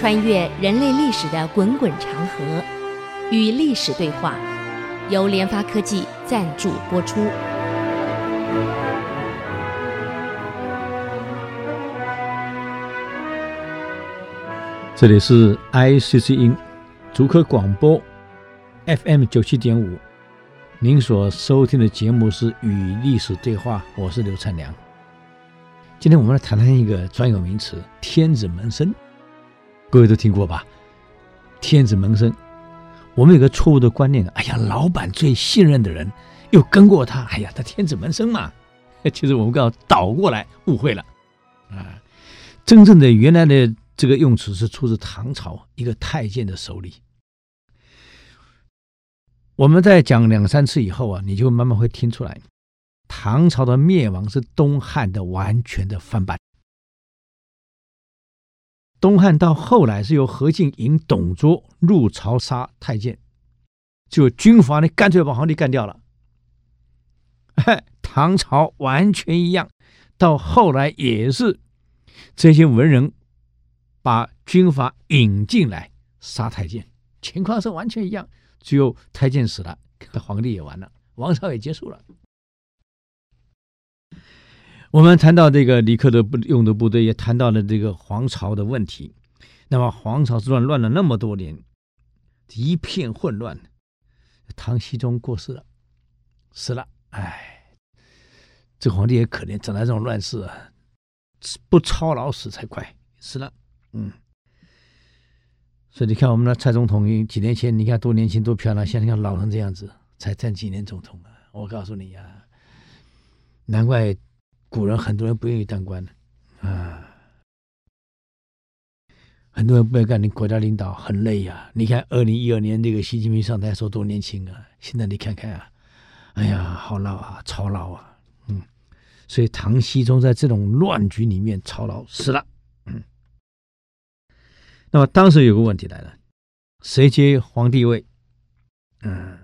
穿越人类历史的滚滚长河，与历史对话，由联发科技赞助播出。这里是 ICC 音，竹科广播 FM 九七点五。您所收听的节目是《与历史对话》，我是刘灿良。今天我们来谈谈一个专有名词——天子门生。各位都听过吧？天子门生，我们有个错误的观念：哎呀，老板最信任的人又跟过他，哎呀，他天子门生嘛。其实我们刚倒过来，误会了啊！真正的原来的这个用词是出自唐朝一个太监的手里。我们在讲两三次以后啊，你就慢慢会听出来，唐朝的灭亡是东汉的完全的翻版。东汉到后来是由何进引董卓入朝杀太监，就军阀呢干脆把皇帝干掉了。唐朝完全一样，到后来也是这些文人把军阀引进来杀太监，情况是完全一样。只有太监死了，皇帝也完了，王朝也结束了。我们谈到这个李克的部用的部队，也谈到了这个黄巢的问题。那么黄巢之乱乱了那么多年，一片混乱。唐僖宗过世了，死了。哎，这皇帝也可怜，整来这种乱世啊，不操劳死才怪。死了，嗯。所以你看，我们的蔡总统几年前，你看多年轻多漂亮，现在看老成这样子，才当几年总统啊？我告诉你呀、啊，难怪古人很多人不愿意当官的啊，很多人不愿意干你国家领导，很累呀、你看二零一二年这个习近平上台时候多年轻啊，现在你看看啊，哎呀，好老啊，操劳啊，嗯，所以唐僖宗在这种乱局里面操劳死了。那么当时有个问题来了，谁接皇帝位？嗯，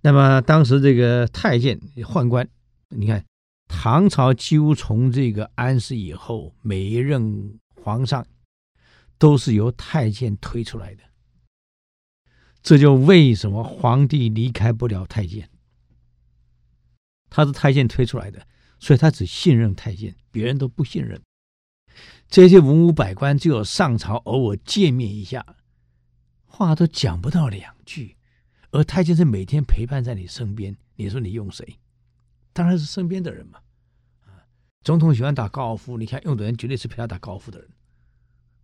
那么当时这个太监宦官，你看唐朝几乎从这个安史以后，每一任皇上都是由太监推出来的，这就为什么皇帝离开不了太监，他是太监推出来的，所以他只信任太监，别人都不信任。这些文武百官只有上朝偶尔见面一下，话都讲不到两句，而太监是每天陪伴在你身边。你说你用谁？当然是身边的人嘛。啊，总统喜欢打高尔夫，你看用的人绝对是陪他打高尔夫的人。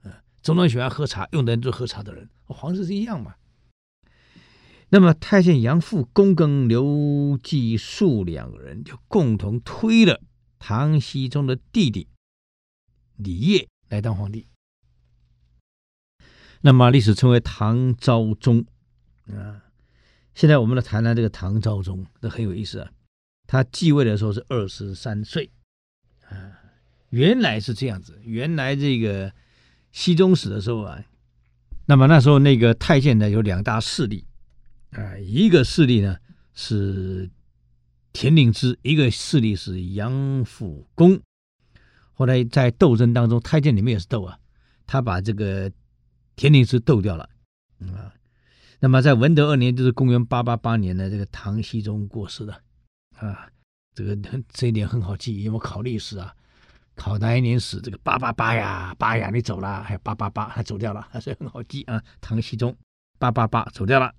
嗯，总统喜欢喝茶，用的人就是喝茶的人。皇室是一样嘛。那么太监杨阜、龚耕、刘季述两个人就共同推了唐僖宗的弟弟。李曄来当皇帝，那么历史称为唐昭宗啊。现在我们来谈谈这个唐昭宗，这很有意思啊。他继位的时候是二十三岁啊，原来是这样子。原来这个僖宗死的时候啊，那么那时候那个太监呢有两大势力啊，一个势力呢是田令孜，一个势力是杨阜恭。后来在斗争当中，太监里面也是斗啊，他把这个田令孜斗掉了啊。那么在文德二年，就是公元八八八年呢，这个唐僖宗过世了啊。这个 这一点很好记，因为考历史啊，考哪一年史？这个八八八呀，八呀，你走了，还有八八八，他走掉了，所以很好记啊。唐僖宗八八八走掉了。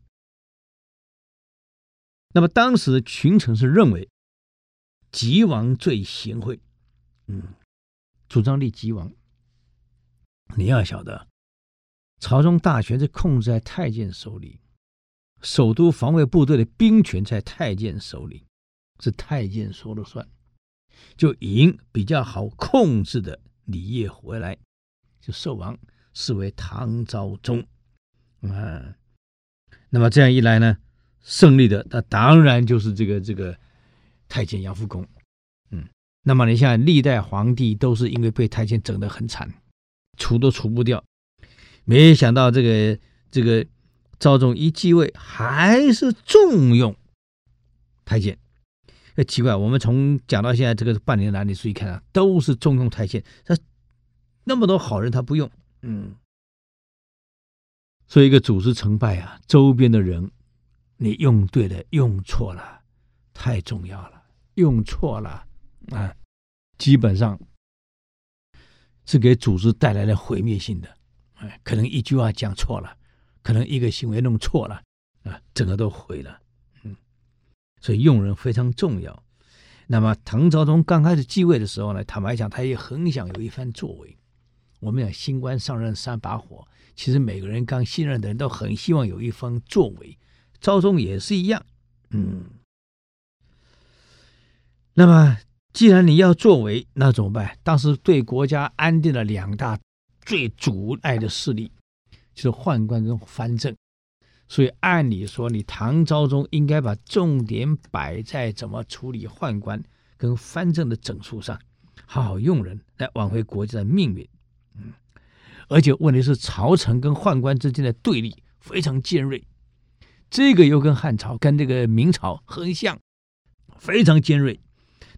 那么当时群臣是认为吉王最贤惠，嗯。主张立吉王，你要晓得，朝中大权是控制在太监手里，首都防卫部队的兵权在太监手里，是太监说了算。就引比较好控制的李曄回来，就受王，视为唐昭宗。啊，那么这样一来呢，胜利的那当然就是这个这个太监杨复恭。嗯那么你像历代皇帝都是因为被太监整得很惨，除都除不掉，没想到这个这个昭宗一继位还是重用太监，哎，奇怪，我们从讲到现在这个半年来，你注意看啊，都是重用太监，他那么多好人他不用，嗯，所以一个组织成败啊，周边的人，你用对了，用错了，太重要了。用错了啊，基本上是给组织带来了毁灭性的。哎，可能一句话讲错了，可能一个行为弄错了啊，整个都毁了。所以用人非常重要。那么唐昭宗刚开始继位的时候呢，坦白讲，他也很想有一番作为。我们讲新官上任三把火，其实每个人刚新任的人都很希望有一番作为。昭宗也是一样，嗯。那么，既然你要作为，那怎么办？当时对国家安定了两大最阻碍的势力，就是宦官跟藩镇。所以，按理说，你唐昭宗应该把重点摆在怎么处理宦官跟藩镇的整肃上，好好用人来挽回国家的命运。嗯，而且问题是，朝臣跟宦官之间的对立非常尖锐，这个又跟汉朝跟这个明朝很像，非常尖锐。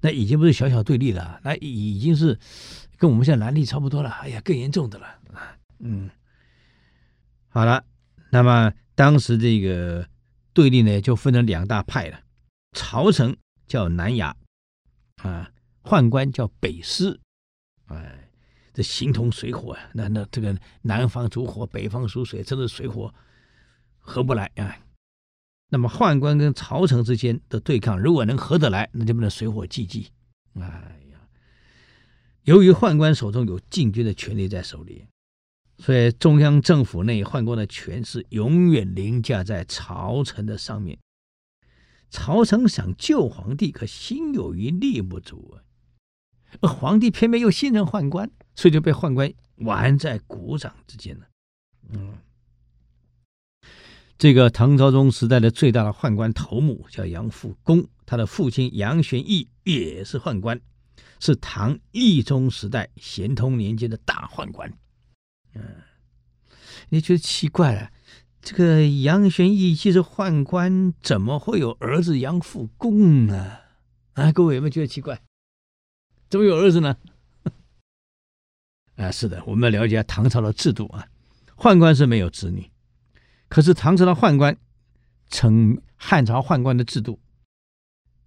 那已经不是小小对立了，那已经是跟我们现在蓝绿差不多了。哎呀，更严重的了！嗯，好了，那么当时这个对立呢，就分成两大派了。朝臣叫南衙啊，宦官叫北司。哎，这形同水火啊！那那这个南方属火，北方属水，真的水火合不来啊！那么宦官跟朝臣之间的对抗，如果能合得来，那就不能水火既济。哎呀，由于宦官手中有禁军的权力在手里，所以中央政府内宦官的权势永远凌驾在朝臣的上面。朝臣想救皇帝，可心有余力不足啊。而皇帝偏偏又信任宦官，所以就被宦官玩在股掌之间了。嗯。这个唐昭宗时代的最大的宦官头目叫杨复恭，他的父亲杨玄义也是宦官，是唐懿宗时代咸通年间的大宦官。嗯，你觉得奇怪了？这个杨玄义既是宦官，怎么会有儿子杨复恭呢？啊，各位有没有觉得奇怪？怎么有儿子呢？啊，是的，我们要了解唐朝的制度啊，宦官是没有子女。可是唐朝的宦官，承汉朝宦官的制度，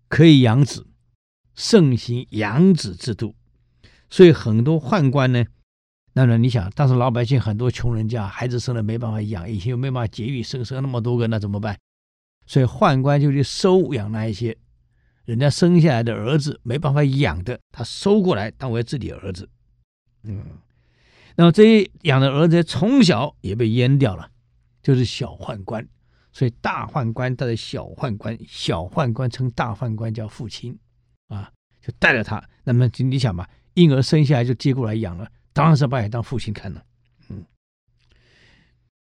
可以养子，盛行养子制度，所以很多宦官呢，那么你想，当时老百姓很多穷人家，孩子生了没办法养，以前又没办法节育，生生那么多个，那怎么办？所以宦官就去收养那一些人家生下来的儿子没办法养的，他收过来当为自己儿子。嗯，那么这些养的儿子从小也被阉掉了。就是小宦官，所以大宦官带着小宦官，小宦官称大宦官叫父亲，啊，就带着他。那么你想吧，婴儿生下来就接过来养了，当然是把你当父亲看了。嗯，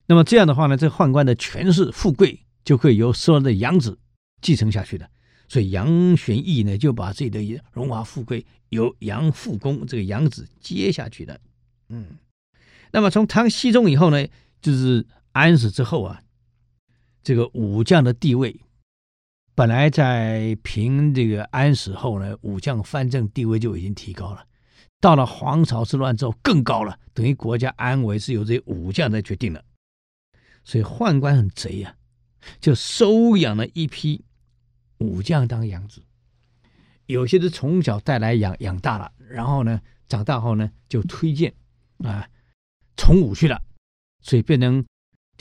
那么这样的话呢，这宦官的权势富贵就可以由收养的养子继承下去的。所以杨玄义呢，就把自己的荣华富贵由杨复公这个养子接下去的。嗯，那么从唐僖宗以后呢，就是。安史之后啊，这个武将的地位，本来在平这个安史后呢，武将藩镇地位就已经提高了。到了黄巢之乱之后，更高了，等于国家安危是由这些武将在决定的。所以宦官很贼呀、啊，就收养了一批武将当养子，有些是从小带来养养大了，然后呢，长大后呢就推荐啊从武去了，所以变成。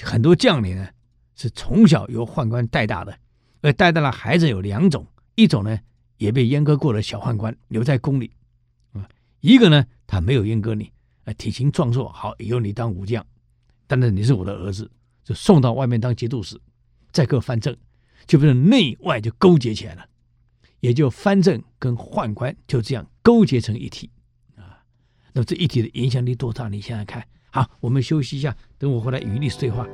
很多将领呢是从小由宦官带大的，而带大的孩子有两种，一种呢也被阉割过的小宦官留在宫里，一个呢他没有阉割你，啊，体型壮硕，好，以后你当武将，但是你是我的儿子，就送到外面当节度使，再各藩镇，就变成内外就勾结起来了，也就藩镇跟宦官就这样勾结成一体，啊，那么这一体的影响力多大？你想想看。好，我们休息一下，等我回来与你对话。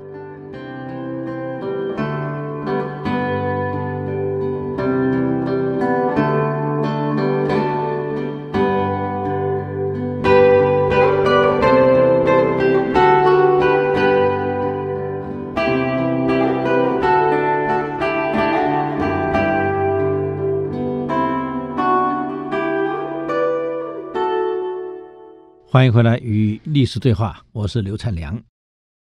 欢迎回来与历史对话，我是刘灿良。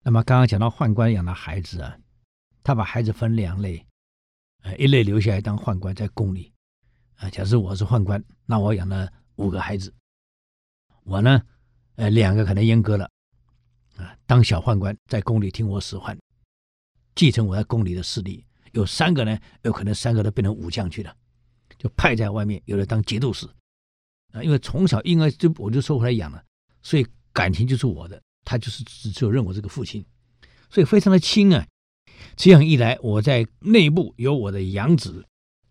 那么刚刚讲到宦官养的孩子啊，他把孩子分两类，呃，一类留下来当宦官在宫里，啊，假设我是宦官，那我养了五个孩子，我呢，呃，两个可能阉割了，啊，当小宦官在宫里听我使唤，继承我在宫里的势力，有三个呢，有可能三个都变成武将去了，就派在外面，有的当节度使。啊，因为从小婴儿就我就收回来养了，所以感情就是我的，他就是只只有认我这个父亲，所以非常的亲啊。这样一来，我在内部有我的养子，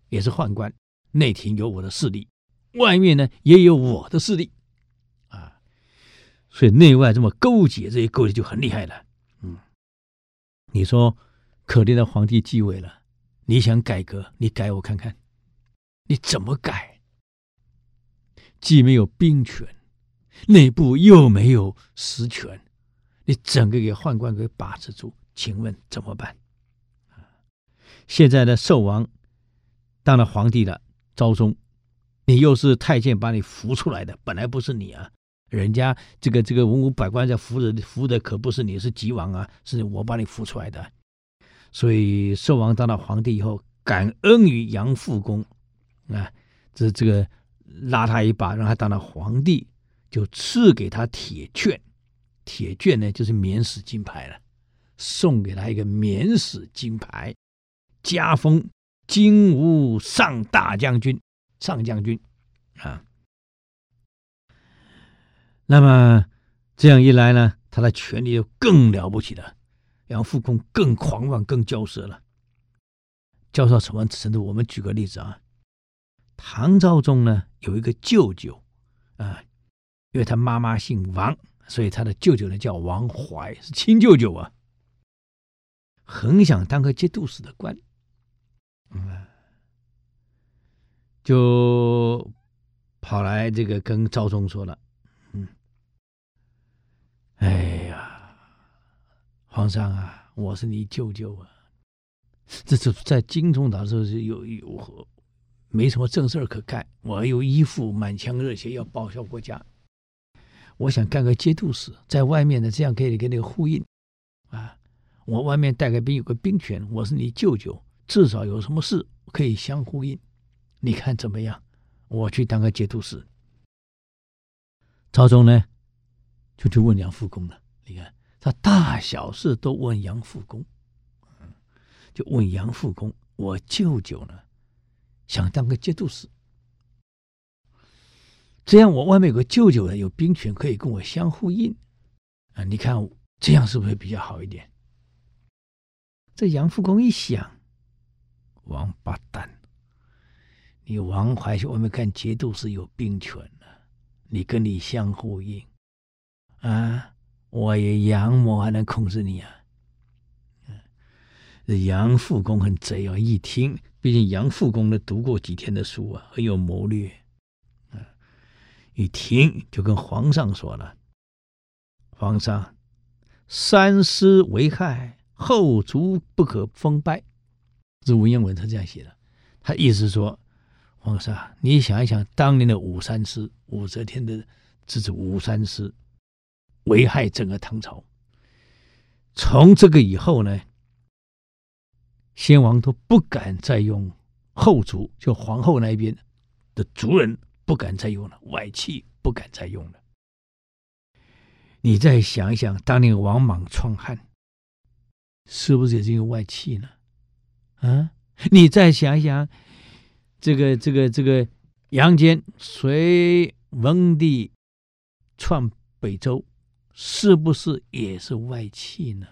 也是宦官，内廷有我的势力，外面呢也有我的势力，啊，所以内外这么勾结，这些勾结就很厉害了。嗯，你说可怜的皇帝继位了，你想改革，你改我看看，你怎么改？既没有兵权，内部又没有实权，你整个给宦官给把持住，请问怎么办？现在的寿王当了皇帝了，昭宗，你又是太监把你扶出来的，本来不是你啊，人家这个这个文武百官在扶着扶的可不是你，是吉王啊，是我把你扶出来的，所以寿王当了皇帝以后，感恩于杨复公啊，这这个。拉他一把，让他当了皇帝，就赐给他铁券。铁券呢，就是免死金牌了，送给他一个免死金牌，加封金吾上大将军、上将军啊。那么这样一来呢，他的权力就更了不起了。杨复恭更狂妄、更骄奢了。骄到什么程度？我们举个例子啊。唐昭宗呢，有一个舅舅，啊，因为他妈妈姓王，所以他的舅舅呢叫王怀，是亲舅舅啊。很想当个节度使的官，嗯，就跑来这个跟昭宗说了，嗯，哎呀，皇上啊，我是你舅舅啊，这是在京中的时候是有有。没什么正事儿可干，我又一副满腔热血要报效国家，我想干个节度使，在外面呢，这样可以跟那个呼应啊。我外面带个兵，有个兵权，我是你舅舅，至少有什么事可以相呼应。你看怎么样？我去当个节度使。昭宗呢，就去问杨复恭了。你看他大小事都问杨复恭，就问杨复恭，我舅舅呢？想当个节度使，这样我外面有个舅舅呢，有兵权可以跟我相呼应啊！你看这样是不是比较好一点？这杨复恭一想，王八蛋，你王怀去外面干节度使有兵权呢，你跟你相呼应啊？我也杨某还能控制你啊？这杨复恭很贼啊！一听。毕竟杨复公呢读过几天的书啊，很有谋略，啊，一听就跟皇上说了：“皇上，三师为害，后族不可封败。”这文言文他这样写的，他意思说：“皇上，你想一想，当年的武三师，武则天的侄子武三师，危害整个唐朝。从这个以后呢？”先王都不敢再用后族，就皇后那边的族人不敢再用了，外戚不敢再用了。你再想一想，当年王莽篡汉，是不是也是因为外戚呢？啊，你再想一想，这个这个这个杨坚隋文帝篡北周，是不是也是外戚呢？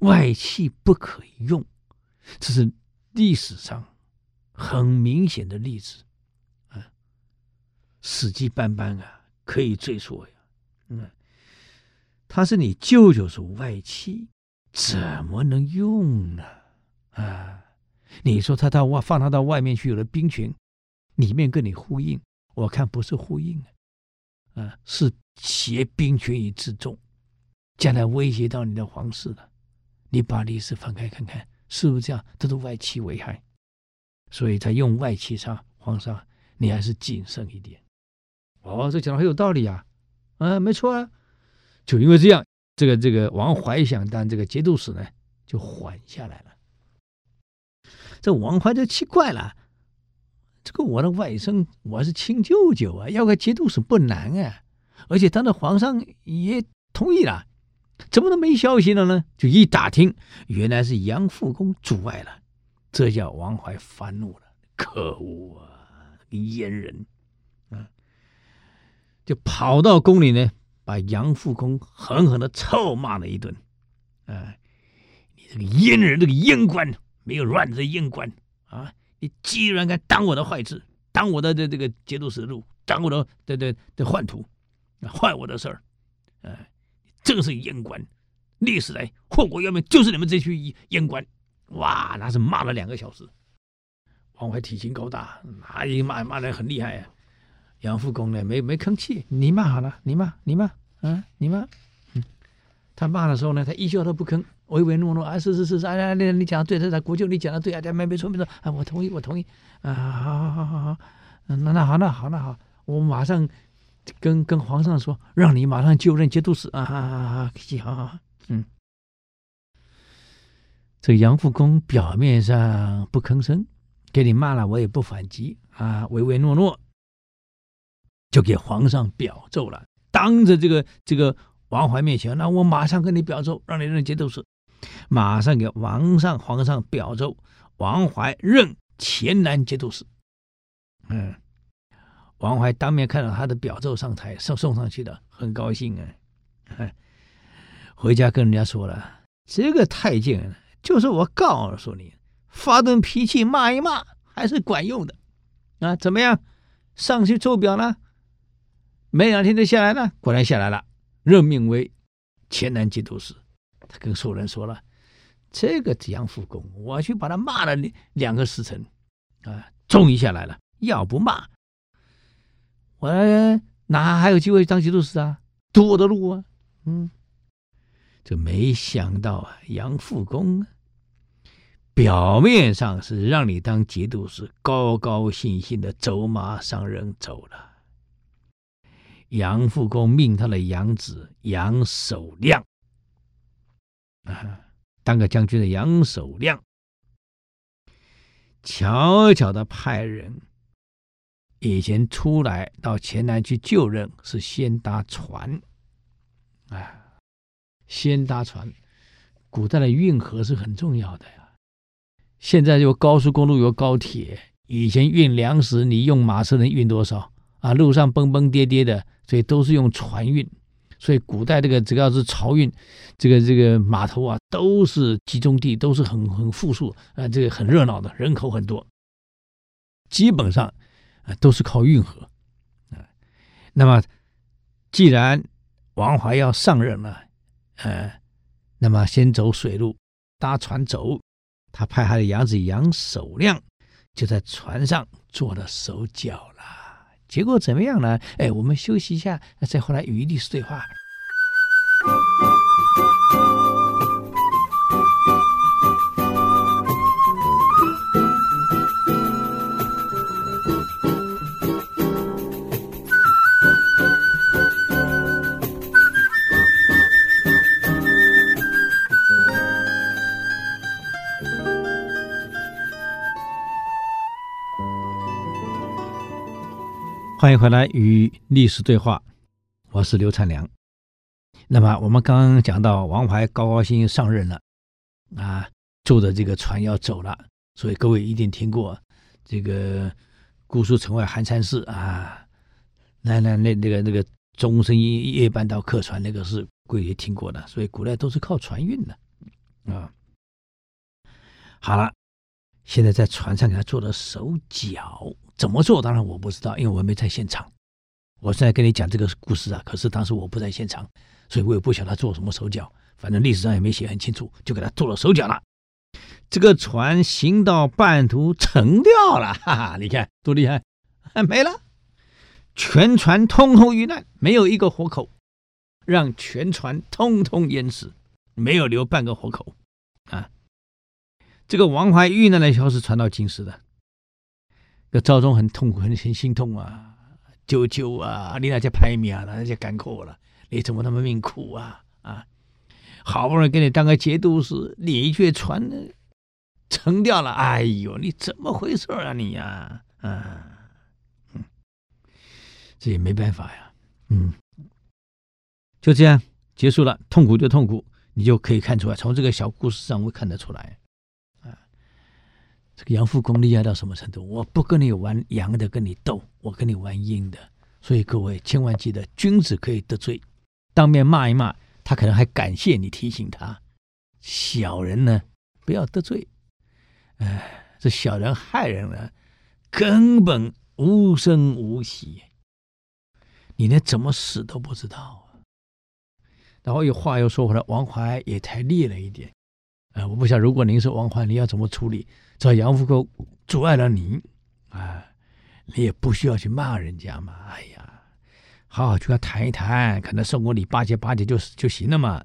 外戚不可以用，这是历史上很明显的例子啊，史记斑斑啊，可以追溯呀。嗯，他是你舅舅是外戚，怎么能用呢？啊，你说他到外放他到外面去，有了兵权，里面跟你呼应，我看不是呼应啊，啊是挟兵权以自重，将来威胁到你的皇室了。你把历史翻开看看，是不是这样？这是外戚危害，所以才用外戚杀，皇上你还是谨慎一点。哦，这讲的很有道理啊，啊，没错啊，就因为这样，这个这个王怀想当这个节度使呢，就缓下来了。这王怀就奇怪了，这个我的外甥，我是亲舅舅啊，要个节度使不难啊，而且当着皇上也同意了，怎么都没消息了呢？就一打听，原来是杨副公阻碍了，这叫王怀发怒了，可恶啊，阉人！啊就跑到宫里呢，把杨副公狠狠的臭骂了一顿。啊，你这个阉人，这个阉官，没有软的阉官啊！你居然敢挡我的坏事，挡我的这这个节度使路，挡我的这这这宦途，坏我的事儿，啊，正是阉官！历史来祸国殃民就是你们这群阉官！哇，那是骂了两个小时。王怀体型高大，那一骂骂的很厉害啊。杨复公呢，没没吭气，你骂好了，你骂你骂，啊，你骂，嗯，他骂的时候呢，他一笑都不吭，唯唯诺诺啊，是是是是，啊，你你讲的对，他他国舅你讲的对啊，没没错没错啊，我同意我同意，啊，好好好好好，那那好那好那好，我马上跟跟皇上说，让你马上就任节度使啊，好好好，好好好，嗯，这个杨复恭表面上不吭声，给你骂了我也不反击啊，唯唯诺诺。就给皇上表奏了，当着这个这个王怀面前，那我马上跟你表奏，让你任节度使。马上给王上皇上表奏，王怀任黔南节度使。嗯，王怀当面看到他的表奏上台送送上去的，很高兴啊。回家跟人家说了，这个太监就是我告诉你，发顿脾气骂一骂还是管用的啊？怎么样？上去奏表呢？没两天就下来了，果然下来了，任命为黔南节度使。他跟所有人说了：“这个杨复恭，我去把他骂了两个时辰，啊，终于下来了。要不骂，我哪还有机会当节度使啊？堵我的路啊！嗯，这没想到啊，杨复恭表面上是让你当节度使，高高兴兴的走马上任走了。”杨复恭命他的养子杨守亮啊，当个将军的杨守亮，悄悄的派人以前出来到黔南去就任，是先搭船啊，先搭船。古代的运河是很重要的呀，现在有高速公路，有高铁，以前运粮食，你用马车能运多少啊？路上蹦蹦跌跌的。所以都是用船运，所以古代这个只要是漕运，这个这个码头啊，都是集中地，都是很很富庶啊，这个很热闹的，人口很多，基本上都是靠运河啊。那么既然王怀要上任了，呃，那么先走水路，搭船走，他派他的养子杨守亮就在船上做了手脚了。结果怎么样呢？哎，我们休息一下，再回来与历史对话。欢迎回来与历史对话，我是刘灿良。那么我们刚刚讲到王怀高高兴兴上任了，啊，坐着这个船要走了，所以各位一定听过这个“姑苏城外寒山寺”啊，那那那那个那个终身夜半到客船那个是各位也听过的，所以古代都是靠船运的啊。好了，现在在船上给他做了手脚。怎么做？当然我不知道，因为我没在现场。我现在跟你讲这个故事啊，可是当时我不在现场，所以我也不晓得他做什么手脚。反正历史上也没写很清楚，就给他做了手脚了。这个船行到半途沉掉了，哈哈！你看多厉害，没了，全船通通遇难，没有一个活口，让全船通通淹死，没有留半个活口啊！这个王怀遇难的消息传到京师的。这赵忠很痛苦，很很心痛啊！舅舅啊，你那些排名啊，那些艰苦了，你怎么那么命苦啊？啊，好不容易给你当个节度使，你却传成掉了，哎呦，你怎么回事啊你呀？啊，嗯，这也没办法呀，嗯，就这样结束了，痛苦就痛苦，你就可以看出来，从这个小故事上会看得出来。这个杨复恭厉害到什么程度？我不跟你玩阳的，跟你斗，我跟你玩阴的。所以各位千万记得，君子可以得罪，当面骂一骂，他可能还感谢你提醒他。小人呢，不要得罪。哎，这小人害人呢，根本无声无息，你连怎么死都不知道。然后又话又说回来，王怀也太烈了一点。啊，我不晓得，如果您是王怀，你要怎么处理？这杨复恭阻碍了你，啊，你也不需要去骂人家嘛。哎呀，好好去跟他谈一谈，可能送个礼巴结巴结就就行了嘛。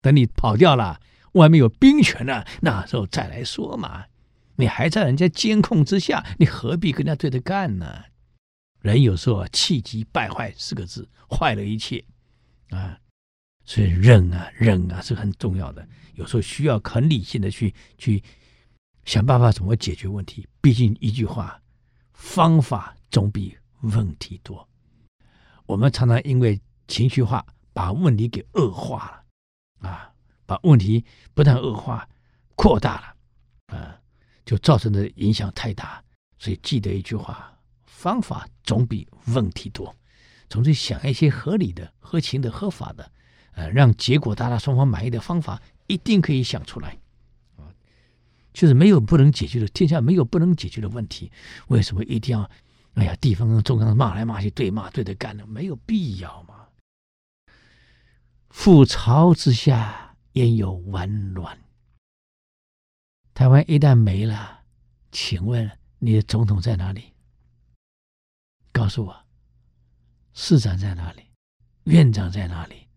等你跑掉了，外面有兵权了，那时候再来说嘛。你还在人家监控之下，你何必跟人家对着干呢？人有时候，气急败坏四个字，坏了一切啊。所以忍啊，忍啊是很重要的。有时候需要很理性的去去想办法怎么解决问题。毕竟一句话，方法总比问题多。我们常常因为情绪化，把问题给恶化了啊，把问题不但恶化，扩大了啊，就造成的影响太大。所以记得一句话：方法总比问题多。总是想一些合理的、合情的、合法的，呃，让结果大家双方满意的方法。一定可以想出来，就是没有不能解决的，天下没有不能解决的问题。为什么一定要，哎呀，地方跟中央骂来骂去，对骂对着干呢？没有必要嘛。覆巢之下，焉有完卵？台湾一旦没了，请问你的总统在哪里？告诉我，市长在哪里？院长在哪里？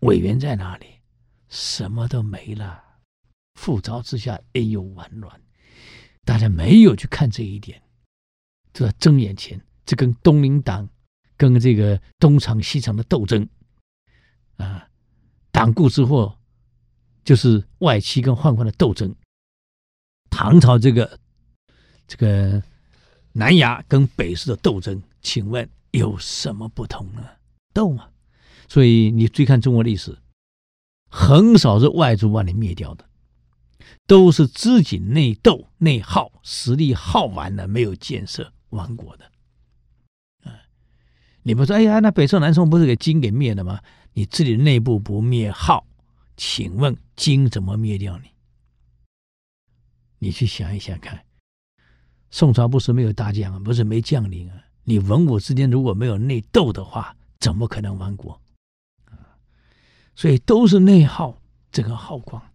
委员在哪里？什么都没了，覆巢之下焉有完卵？大家没有去看这一点，就在睁眼前，这跟东林党跟这个东厂西厂的斗争啊，党锢之祸就是外戚跟宦官的斗争。唐朝这个这个南衙跟北市的斗争，请问有什么不同呢？斗嘛，所以你追看中国历史。很少是外族把你灭掉的，都是自己内斗内耗，实力耗完了，没有建设亡国的。啊，你不说，哎呀，那北宋南宋不是给金给灭了吗？你自己内部不灭耗，请问金怎么灭掉你？你去想一想看，宋朝不是没有大将，不是没将领啊，你文武之间如果没有内斗的话，怎么可能亡国？所以都是内耗，这个耗光。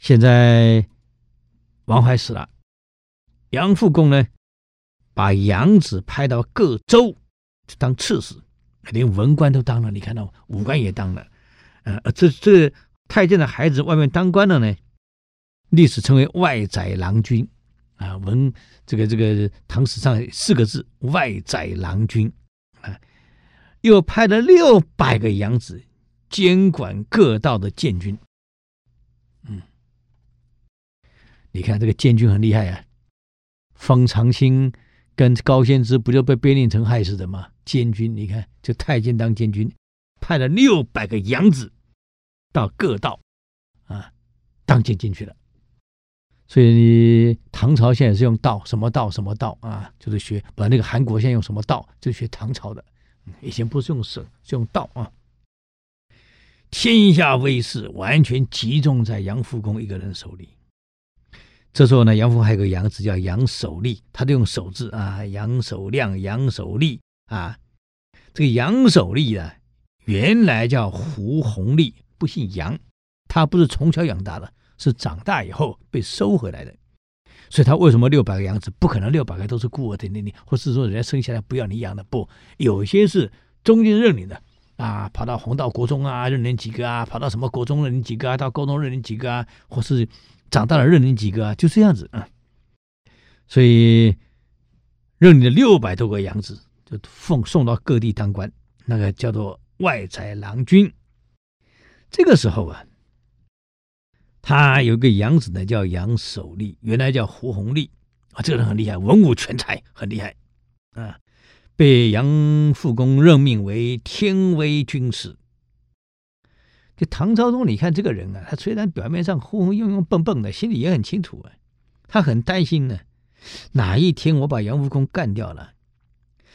现在王怀死了，杨复恭呢，把杨子派到各州去当刺史，连文官都当了。你看到武官也当了，呃，这这太监的孩子外面当官了呢，历史称为外宰郎君啊。文这个这个唐史上四个字外宰郎君啊，又派了六百个杨子。监管各道的监军，嗯，你看这个监军很厉害啊。方长兴跟高仙芝不就被边令城害死的吗？监军，你看这太监当监军，派了六百个养子到各道啊当监进去了。所以你唐朝现在是用道什么道什么道啊？就是学把那个韩国现在用什么道，就学唐朝的。以前不是用省，是用道啊。天下威势完全集中在杨复恭一个人手里。这时候呢，杨复还有个杨子叫杨守立，他就用守字啊，杨守亮、杨守立啊。这个杨守立啊，原来叫胡弘立，不姓杨。他不是从小养大的，是长大以后被收回来的。所以他为什么六百个杨子？不可能六百个都是孤儿的，你你，或是说人家生下来不要你养的，不，有些是中间认领的。啊，跑到红道国中啊，认领几个啊；跑到什么国中认领几个啊；到高中认领几个啊，或是长大了认领几个啊，就这样子啊。所以认领了六百多个养子，就奉送到各地当官，那个叫做外采郎君。这个时候啊，他有个养子呢，叫杨守立，原来叫胡弘立啊，这个人很厉害，文武全才，很厉害啊，被杨复恭任命为天威军师。这唐昭宗，你看这个人啊，他虽然表面上浑浑庸庸、笨笨的，心里也很清楚啊，他很担心呢。哪一天我把杨复恭干掉了，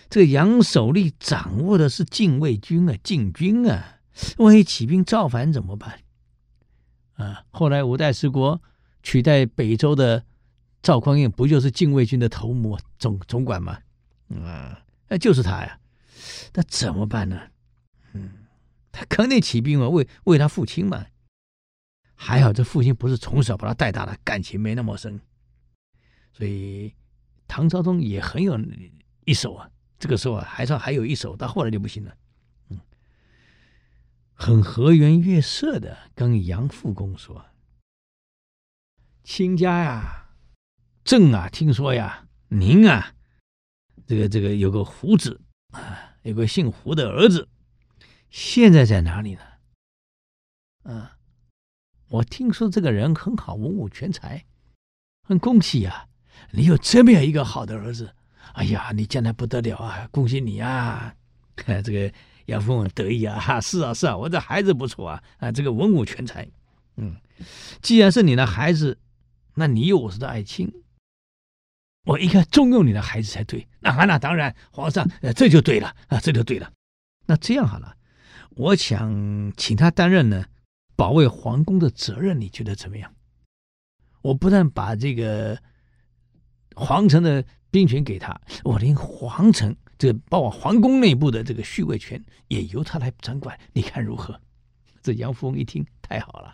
这个杨守立掌握的是禁卫军啊，禁军啊，万一起兵造反怎么办？啊，后来五代十国取代北周的赵匡胤，不就是禁卫军的头目总总管吗？啊，那就是他呀。那怎么办呢？他肯定起兵嘛，为为他父亲嘛。还好这父亲不是从小把他带大的，感情没那么深。所以唐昭宗也很有一手啊，这个时候啊还算还有一手，到后来就不行了。嗯，很和颜悦色的跟杨复恭说：“亲家呀，朕啊，听说呀，您啊，这个这个有个胡子啊，有个姓胡的儿子，现在在哪里呢？啊，我听说这个人很好，文武全才，很恭喜呀。”你有这么样一个好的儿子，哎呀，你将来不得了啊！恭喜你啊！这个杨凤得意啊！哈，是啊，是啊，我这孩子不错啊！啊，这个文武全才，嗯，既然是你的孩子，那你有我是的爱卿，我应该重用你的孩子才对。那那当然，皇上，这就对了啊，这就对了。那这样好了，我想请他担任呢保卫皇宫的责任，你觉得怎么样？我不但把这个。皇城的兵权给他，我连皇城这个包括皇宫内部的这个续位权也由他来掌管，你看如何？这杨富翁一听，太好了，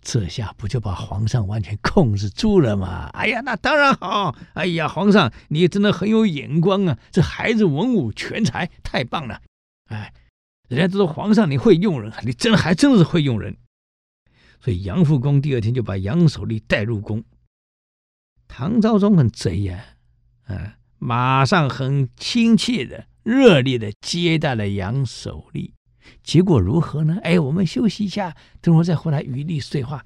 这下不就把皇上完全控制住了吗？哎呀，那当然好！哎呀，皇上你真的很有眼光啊！这孩子文武全才，太棒了！哎，人家都说皇上你会用人，你真还真是会用人。所以杨富公第二天就把杨守立带入宫。唐昭宗很贼呀，啊，马上很亲切的、热烈的接待了杨守立。结果如何呢？哎，我们休息一下，等会儿再回来与你碎话。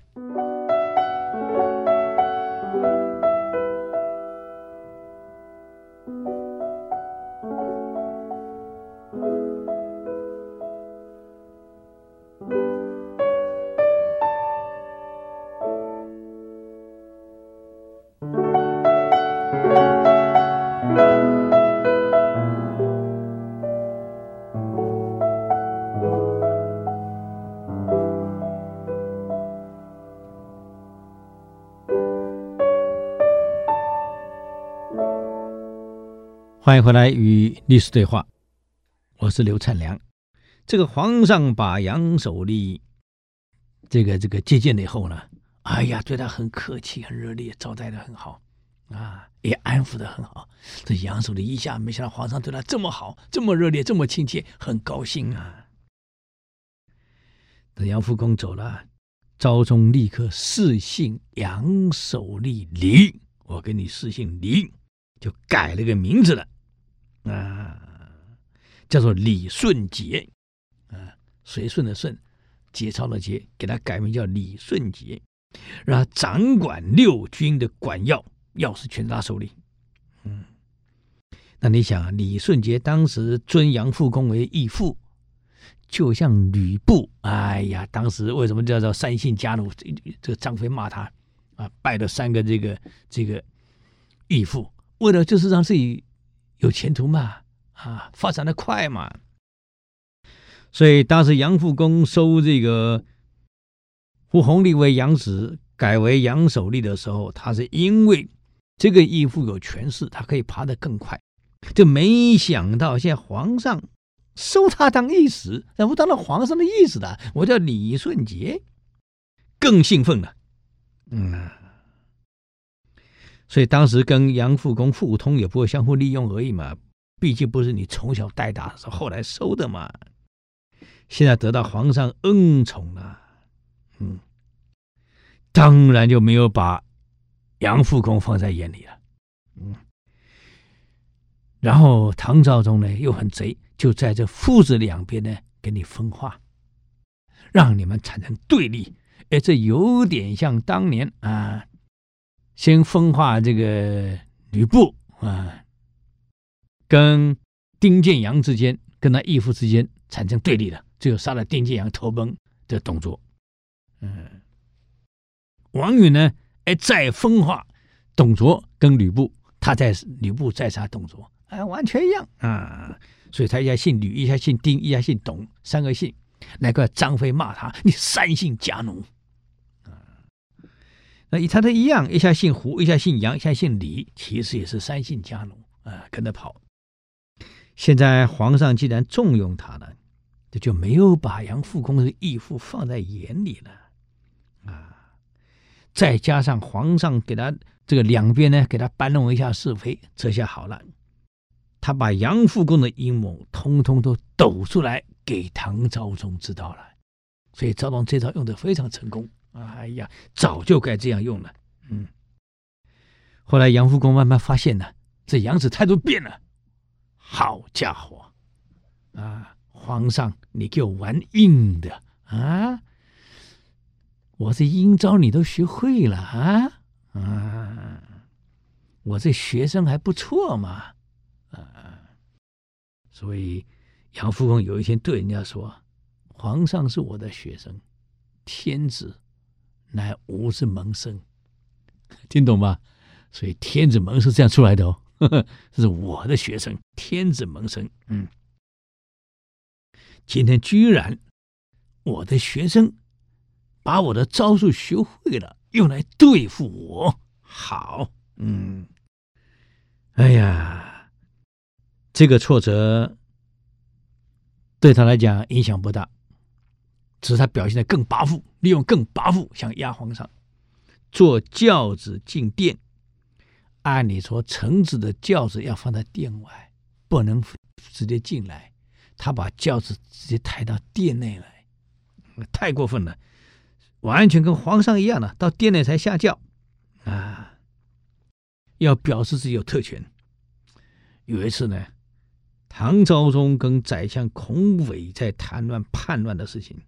欢迎回来与历史对话，我是刘灿良。这个皇上把杨守立这个这个接见了以后呢，哎呀，对他很客气，很热烈，招待的很好啊，也安抚的很好。这杨守立一下没想到皇上对他这么好，这么热烈，这么亲切，很高兴啊。等杨副公走了，昭宗立刻赐姓杨守立李，我给你赐姓李，就改了个名字了。啊，叫做李顺杰，啊，随顺的顺，节操的节，给他改名叫李顺杰，让他掌管六军的管要，要事全在他手里。嗯，那你想啊，李顺杰当时尊杨复恭为义父，就像吕布，哎呀，当时为什么叫做三姓家奴？这个张飞骂他啊，拜了三个这个这个义父，为了就是让自己。有前途嘛？啊，发展的快嘛？所以当时杨复恭收这个胡弘立为养子，改为杨守立的时候，他是因为这个义父有权势，他可以爬得更快。就没想到现在皇上收他当义子，然后当了皇上的义子的，我叫李顺杰，更兴奋了。嗯。所以当时跟杨富公互通，也不会相互利用而已嘛。毕竟不是你从小带大，是后来收的嘛。现在得到皇上恩宠了，嗯，当然就没有把杨富公放在眼里了。嗯，然后唐昭宗呢又很贼，就在这父子两边呢给你分化，让你们产生对立。哎，这有点像当年啊，先分化这个吕布啊，跟丁建阳之间，跟他义父之间产生对立的，最后杀了丁建阳投奔的董卓。嗯，王允呢，哎，再分化董卓跟吕布，他在吕布再杀董卓。哎，完全一样啊！所以他一下姓吕，一下姓丁，一下姓董，三个姓。那个张飞骂他：“你三姓家奴。”啊，那他一样，一下姓胡，一下姓杨，一下姓李，其实也是三姓家奴啊，跟着跑。现在皇上既然重用他了，这就没有把杨复恭的义父放在眼里了啊！再加上皇上给他这个两边呢，给他搬弄一下是非，这下好了。他把杨复恭的阴谋通通都抖出来给唐昭宗知道了，所以昭宗这招用的非常成功。哎呀，早就该这样用了。嗯，后来杨复恭慢慢发现呢，这杨子态度变了。好家伙，啊，皇上，你给我玩硬的啊！我这阴招你都学会了啊啊！我这学生还不错嘛。啊所以，杨复恭有一天对人家说：“皇上是我的学生，天子乃吾之门生，听懂吗？所以天子门是这样出来的哦，呵呵，这是我的学生，天子门生。嗯，今天居然我的学生把我的招数学会了，用来对付我，好，嗯，哎呀。”这个挫折对他来讲影响不大，只是他表现得更跋扈，利用更跋扈想压皇上。坐轿子进殿，按理说臣子的轿子要放在殿外，不能直接进来。他把轿子直接抬到殿内来，太过分了，完全跟皇上一样的，到殿内才下轿啊！要表示自己有特权。有一次呢。唐昭宗跟宰相孔伟在谈论叛乱的事情，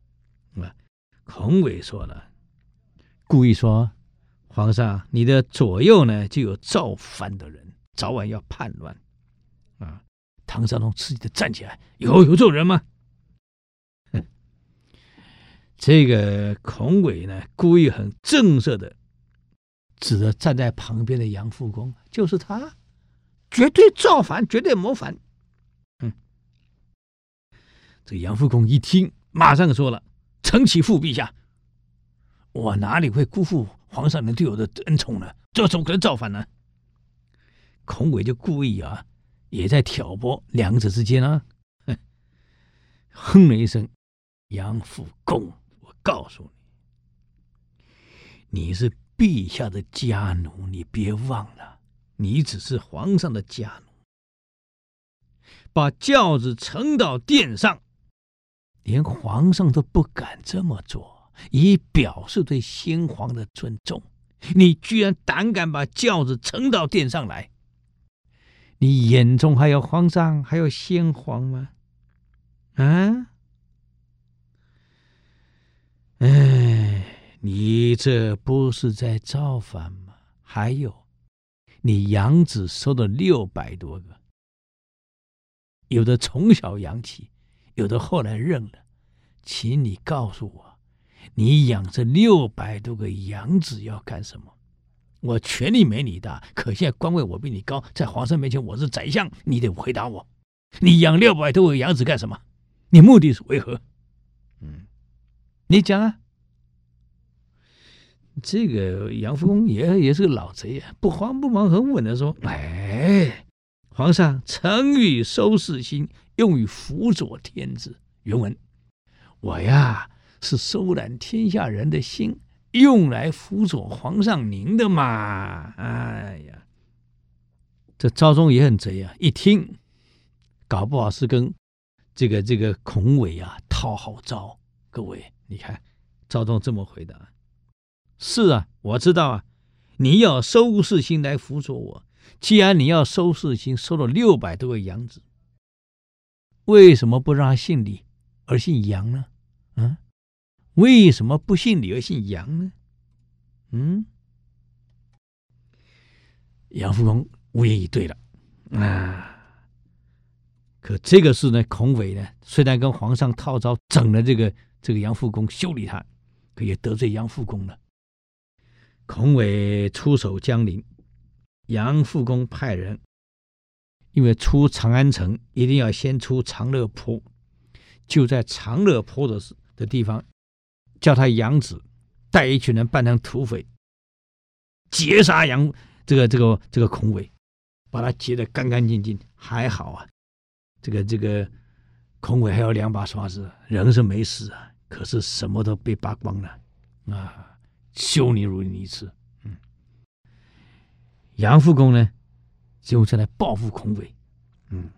啊，孔伟说了，故意说，皇上，你的左右呢就有造反的人，早晚要叛乱，啊，唐昭宗刺激的站起来，有有这种人吗？哼，这个孔伟呢，故意很正色的指着站在旁边的杨富公，就是他，绝对造反，绝对谋反。这个杨富公一听，马上说了：“臣岂负陛下？我哪里会辜负皇上您对我的恩宠呢？这怎么可能造反呢？”孔伟就故意啊，也在挑拨两者之间啊，哼，了一声：“杨复公，我告诉你，你是陛下的家奴，你别忘了，你只是皇上的家奴。把轿子呈到殿上。”连皇上都不敢这么做，以表示对先皇的尊重。你居然胆敢把轿子撑到殿上来？你眼中还有皇上，还有先皇吗？啊？哎，你这不是在造反吗？还有，你养子收了六百多个，有的从小养起。有的后来认了，请你告诉我，你养这六百多个养子要干什么？我权力没你大，可现在官位我比你高，在皇上面前我是宰相，你得回答我，你养六百多个养子干什么？你目的是为何？嗯，你讲啊。这个杨复恭也也是个老贼啊，不慌不忙，很稳的说：“哎，皇上，臣欲收拾心。”用于辅佐天子。原文：我呀是收揽天下人的心，用来辅佐皇上您的嘛。哎呀，这昭宗也很贼啊！一听，搞不好是跟这个这个孔伟啊讨好招。各位，你看，昭宗这么回答：是啊，我知道啊，你要收世心来辅佐我，既然你要收事情，收了六百多个养子，为什么不让他姓李而姓杨呢？嗯，为什么不姓李而姓杨呢？嗯，杨富公无言以对了啊。可这个事呢，孔伟呢，虽然跟皇上套招整了这个这个杨富公修理他，可也得罪杨富公了。孔伟出手江陵，杨富公派人，因为出长安城一定要先出长乐坡，就在长乐坡的的地方，叫他杨子带一群人扮成土匪，劫杀杨这个这个这个孔伟，把他劫得干干净净。还好啊。这个这个孔伟还有两把刷子，人是没死啊，可是什么都被扒光了啊！羞你如你一次。嗯，杨副公呢，就再来报复孔伟。嗯，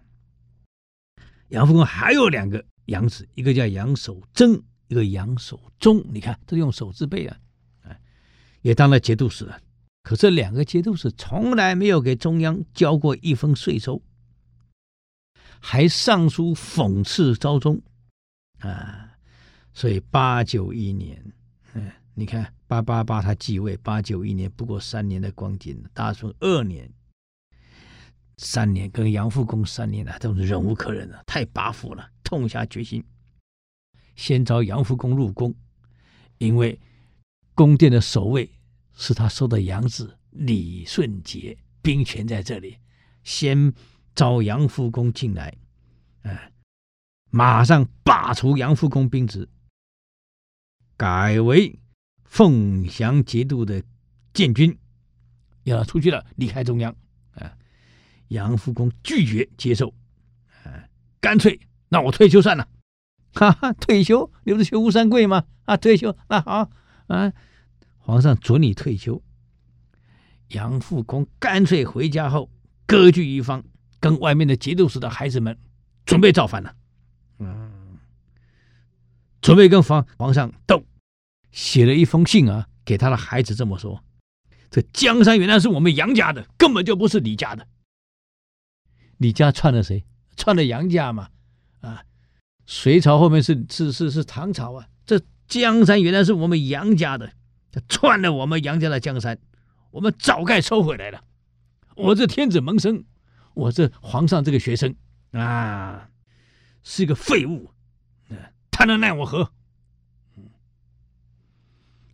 杨复恭还有两个杨子，一个叫杨守贞，一个杨守忠。你看，都用守字辈啊，哎，也当了节度使了。可这两个节度使从来没有给中央交过一分税收。还上书讽刺昭宗啊，所以八九一年，嗯，你看八八八他继位，八九一年不过三年的光景，大顺二年，三年跟杨复恭三年了，都是忍无可忍了，太跋扈了，痛下决心，先招杨复恭入宫，因为宫殿的守卫是他收的养子李顺杰，兵权在这里，先。招杨复恭进来，哎，马上罢除杨复恭兵职，改为凤翔节度的建军，要出去了，离开中央。啊，杨复恭拒绝接受，啊，干脆那我退休算了，哈 哈，退休，你不是学吴三桂吗？啊，退休，那好，啊，皇上准你退休。杨复恭干脆回家后割据一方。跟外面的节度使的孩子们准备造反了，嗯，准备跟皇皇上斗，写了一封信啊，给他的孩子这么说：这江山原来是我们杨家的，根本就不是李家的。李家篡了谁？篡了杨家嘛？啊，隋朝后面是是是是唐朝啊，这江山原来是我们杨家的，他篡了我们杨家的江山，我们早该收回来了。我这天子门生。我这皇上这个学生啊，是个废物，他能奈我何？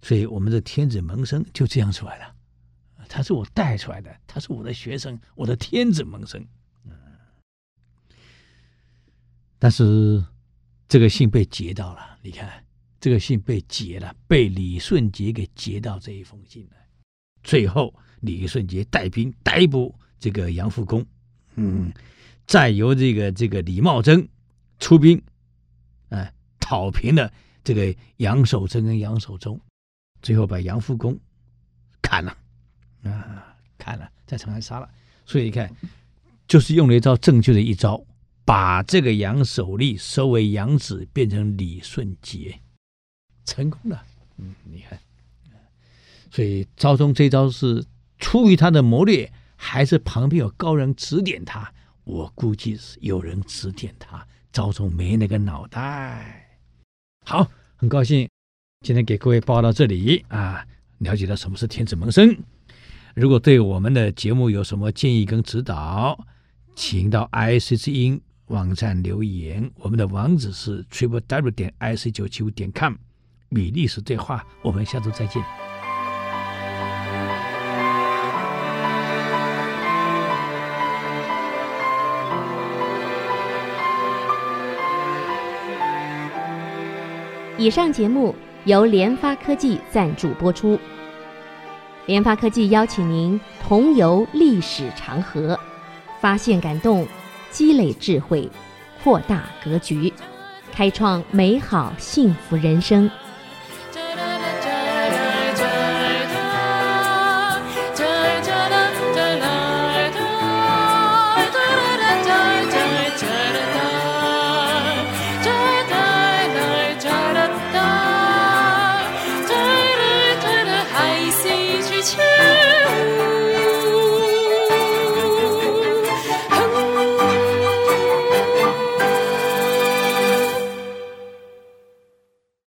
所以，我们的天子门生就这样出来了。他是我带出来的，他是我的学生，我的天子门生。但是，这个信被截到了。你看，这个信被截了，被李顺杰给截到这一封信了。最后，李顺杰带兵逮捕这个杨复恭。嗯，再由这个这个李茂贞出兵，哎，讨平了这个杨守贞跟杨守忠，最后把杨复恭砍了，啊，砍了，在长安杀了。所以你看，就是用了一招正确的一招，把这个杨守立收为养子，变成李顺杰，成功了。嗯，你看，所以昭宗这招是出于他的谋略。还是旁边有高人指点他，我估计是有人指点他，昭宗没那个脑袋。好，很高兴今天给各位报到这里啊，了解到什么是天子门生。如果对我们的节目有什么建议跟指导，请到 IC 之音网站留言，我们的网址是 triple w 点 ic 九七五点 com。与历史对话，我们下周再见。以上节目由联发科技赞助播出。联发科技邀请您同游历史长河，发现感动，积累智慧，扩大格局，开创美好幸福人生。